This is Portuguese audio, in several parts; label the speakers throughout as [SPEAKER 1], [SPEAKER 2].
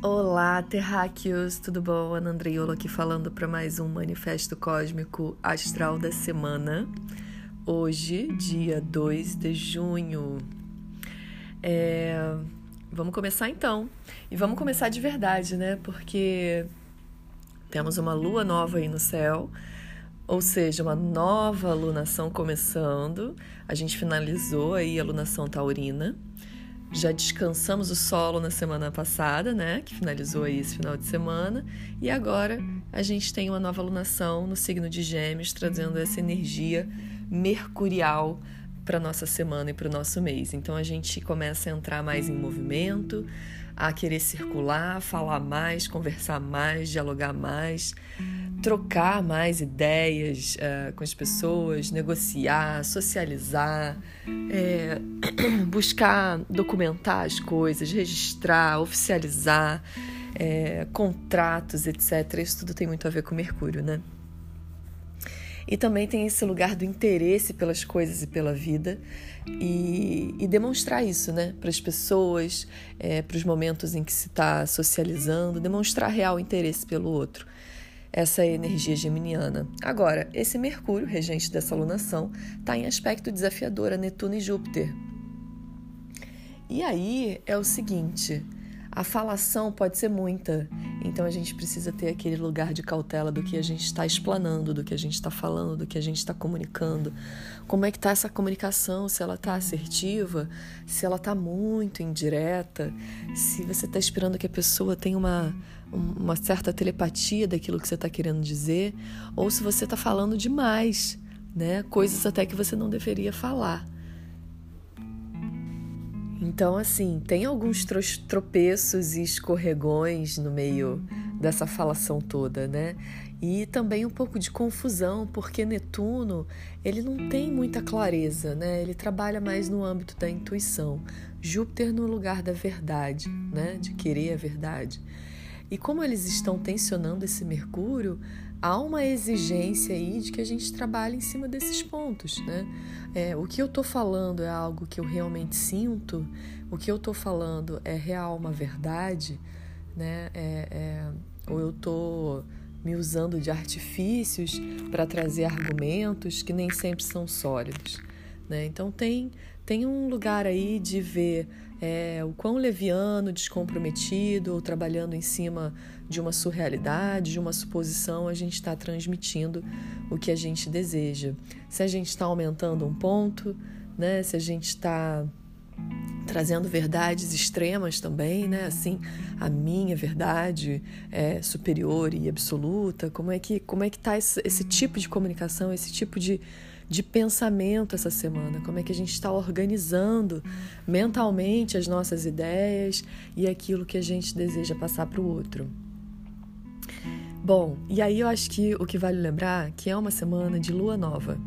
[SPEAKER 1] Olá, terráqueos, tudo bom? Ana Andreiolo aqui falando para mais um Manifesto Cósmico Astral da Semana. Hoje, dia 2 de junho. É... Vamos começar então. E vamos começar de verdade, né? Porque temos uma lua nova aí no céu, ou seja, uma nova lunação começando. A gente finalizou aí a lunação taurina. Já descansamos o solo na semana passada, né? Que finalizou aí esse final de semana. E agora a gente tem uma nova lunação no signo de Gêmeos, trazendo essa energia mercurial para nossa semana e para o nosso mês. Então a gente começa a entrar mais em movimento, a querer circular, falar mais, conversar mais, dialogar mais, trocar mais ideias uh, com as pessoas, negociar, socializar, é, buscar documentar as coisas, registrar, oficializar, é, contratos, etc. Isso tudo tem muito a ver com Mercúrio, né? E também tem esse lugar do interesse pelas coisas e pela vida e, e demonstrar isso, né, para as pessoas, é, para os momentos em que se está socializando, demonstrar real interesse pelo outro. Essa energia geminiana. Agora, esse Mercúrio, regente dessa alunação, está em aspecto desafiador a Netuno e Júpiter. E aí é o seguinte: a falação pode ser muita, então a gente precisa ter aquele lugar de cautela do que a gente está explanando, do que a gente está falando, do que a gente está comunicando. Como é que está essa comunicação? Se ela está assertiva, se ela está muito indireta, se você está esperando que a pessoa tenha uma, uma certa telepatia daquilo que você está querendo dizer, ou se você está falando demais, né? Coisas até que você não deveria falar. Então, assim, tem alguns tropeços e escorregões no meio dessa falação toda, né? E também um pouco de confusão, porque Netuno, ele não tem muita clareza, né? Ele trabalha mais no âmbito da intuição. Júpiter no lugar da verdade, né? De querer a verdade. E como eles estão tensionando esse Mercúrio, há uma exigência aí de que a gente trabalhe em cima desses pontos, né? É, o que eu estou falando é algo que eu realmente sinto, o que eu estou falando é real, uma verdade, né? É, é, ou eu estou me usando de artifícios para trazer argumentos que nem sempre são sólidos, né? Então tem tem um lugar aí de ver é, o quão leviano, descomprometido ou trabalhando em cima de uma surrealidade, de uma suposição, a gente está transmitindo o que a gente deseja. Se a gente está aumentando um ponto, né? se a gente está trazendo verdades extremas também, né? Assim, a minha verdade é superior e absoluta. Como é que como é que tá esse, esse tipo de comunicação, esse tipo de de pensamento essa semana, como é que a gente está organizando mentalmente as nossas ideias e aquilo que a gente deseja passar para o outro. Bom, e aí eu acho que o que vale lembrar que é uma semana de lua nova.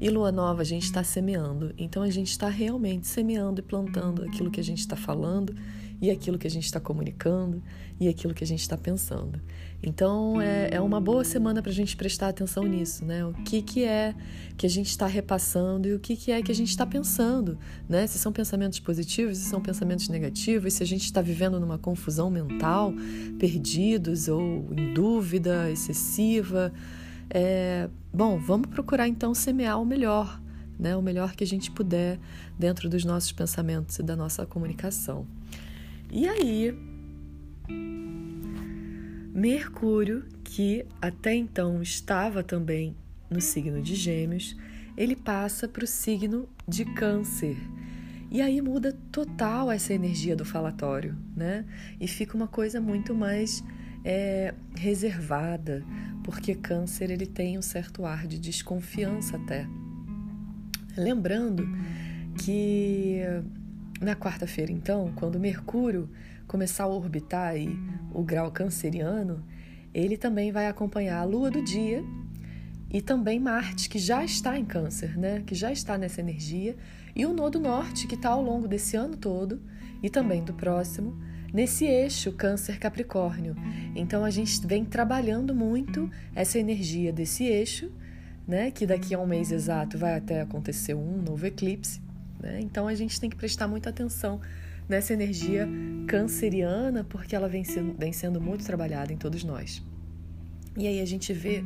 [SPEAKER 1] E lua nova a gente está semeando, então a gente está realmente semeando e plantando aquilo que a gente está falando e aquilo que a gente está comunicando e aquilo que a gente está pensando. Então é, é uma boa semana para a gente prestar atenção nisso, né? O que, que é que a gente está repassando e o que, que é que a gente está pensando, né? Se são pensamentos positivos, se são pensamentos negativos, se a gente está vivendo numa confusão mental, perdidos ou em dúvida excessiva. É, bom, vamos procurar então semear o melhor, né? O melhor que a gente puder dentro dos nossos pensamentos e da nossa comunicação. E aí, Mercúrio, que até então estava também no signo de Gêmeos, ele passa para o signo de Câncer. E aí muda total essa energia do falatório, né? E fica uma coisa muito mais é, reservada, porque Câncer ele tem um certo ar de desconfiança até. Lembrando que na quarta-feira, então, quando Mercúrio começar a orbitar aí o grau canceriano, ele também vai acompanhar a lua do dia e também Marte, que já está em Câncer, né? que já está nessa energia, e o Nodo Norte, que está ao longo desse ano todo e também do próximo, nesse eixo Câncer-Capricórnio. Então a gente vem trabalhando muito essa energia desse eixo, né? que daqui a um mês exato vai até acontecer um novo eclipse. Né? Então a gente tem que prestar muita atenção nessa energia canceriana, porque ela vem sendo, vem sendo muito trabalhada em todos nós. E aí a gente vê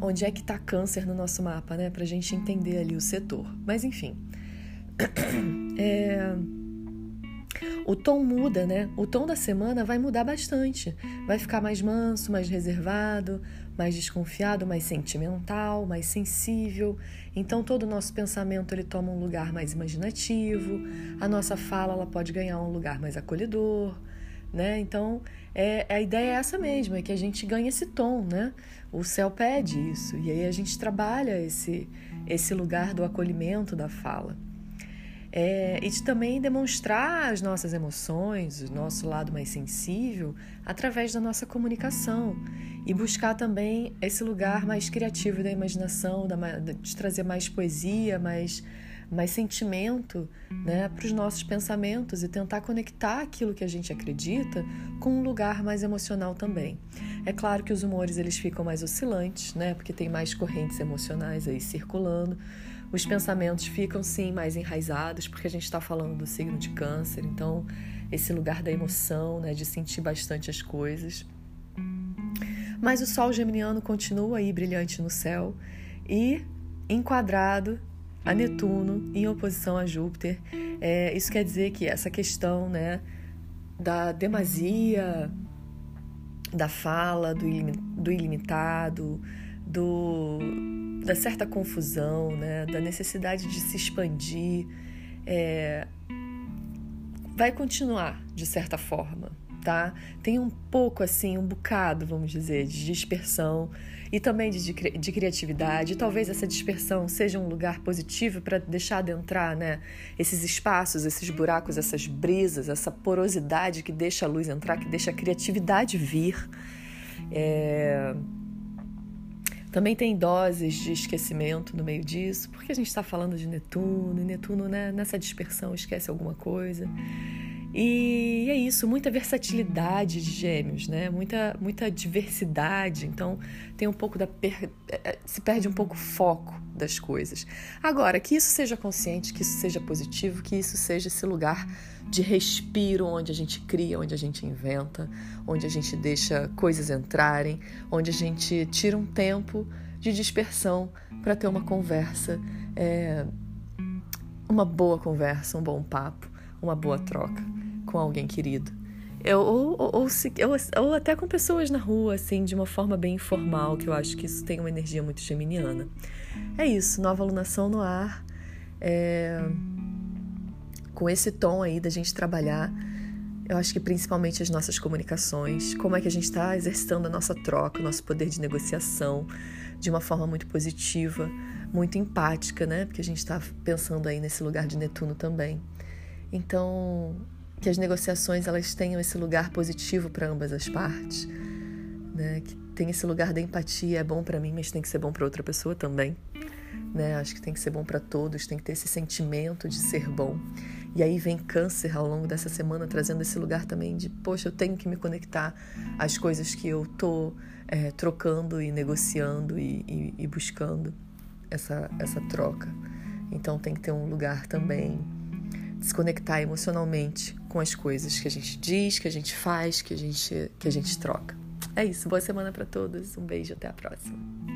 [SPEAKER 1] onde é que está câncer no nosso mapa, né? Para a gente entender ali o setor. Mas enfim. É... O tom muda, né? O tom da semana vai mudar bastante. Vai ficar mais manso, mais reservado, mais desconfiado, mais sentimental, mais sensível. Então todo o nosso pensamento ele toma um lugar mais imaginativo. A nossa fala ela pode ganhar um lugar mais acolhedor, né? Então é, a ideia é essa mesmo, é que a gente ganhe esse tom, né? O céu pede isso e aí a gente trabalha esse esse lugar do acolhimento da fala. É, e de também demonstrar as nossas emoções, o nosso lado mais sensível, através da nossa comunicação. E buscar também esse lugar mais criativo da imaginação, de trazer mais poesia, mais mais sentimento né, para os nossos pensamentos e tentar conectar aquilo que a gente acredita com um lugar mais emocional também. É claro que os humores eles ficam mais oscilantes, né, porque tem mais correntes emocionais aí circulando. Os pensamentos ficam sim mais enraizados, porque a gente está falando do signo de câncer, então esse lugar da emoção, né, de sentir bastante as coisas. Mas o Sol geminiano continua aí brilhante no céu e enquadrado a Netuno em oposição a Júpiter. É, isso quer dizer que essa questão né, da demasia, da fala, do, do ilimitado, do, da certa confusão, né, da necessidade de se expandir, é, vai continuar de certa forma tá? Tem um pouco assim, um bocado, vamos dizer, de dispersão e também de, de criatividade. Talvez essa dispersão seja um lugar positivo para deixar adentrar, né? Esses espaços, esses buracos, essas brisas, essa porosidade que deixa a luz entrar, que deixa a criatividade vir. É... Também tem doses de esquecimento no meio disso, porque a gente está falando de Netuno, e Netuno né, nessa dispersão esquece alguma coisa. E é isso, muita versatilidade de gêmeos, né? Muita, muita diversidade. Então tem um pouco da per... É, é, se perde um pouco o foco das coisas. Agora, que isso seja consciente, que isso seja positivo, que isso seja esse lugar de respiro onde a gente cria, onde a gente inventa, onde a gente deixa coisas entrarem, onde a gente tira um tempo de dispersão para ter uma conversa, é... uma boa conversa, um bom papo, uma boa troca com alguém querido. Eu, ou, ou, ou, se, ou, ou, até com pessoas na rua, assim, de uma forma bem informal, que eu acho que isso tem uma energia muito geminiana. É isso, nova alunação no ar. É, com esse tom aí da gente trabalhar, eu acho que principalmente as nossas comunicações, como é que a gente está exercitando a nossa troca, o nosso poder de negociação de uma forma muito positiva, muito empática, né? Porque a gente está pensando aí nesse lugar de Netuno também. Então, que as negociações elas tenham esse lugar positivo para ambas as partes, né? Que tem esse lugar da empatia, é bom para mim, mas tem que ser bom para outra pessoa também, né? Acho que tem que ser bom para todos, tem que ter esse sentimento de ser bom. E aí vem câncer ao longo dessa semana trazendo esse lugar também de, poxa, eu tenho que me conectar às coisas que eu tô é, trocando e negociando e, e, e buscando essa, essa troca. Então tem que ter um lugar também se conectar emocionalmente com as coisas que a gente diz, que a gente faz, que a gente, que a gente troca. É isso. Boa semana para todos. Um beijo. Até a próxima.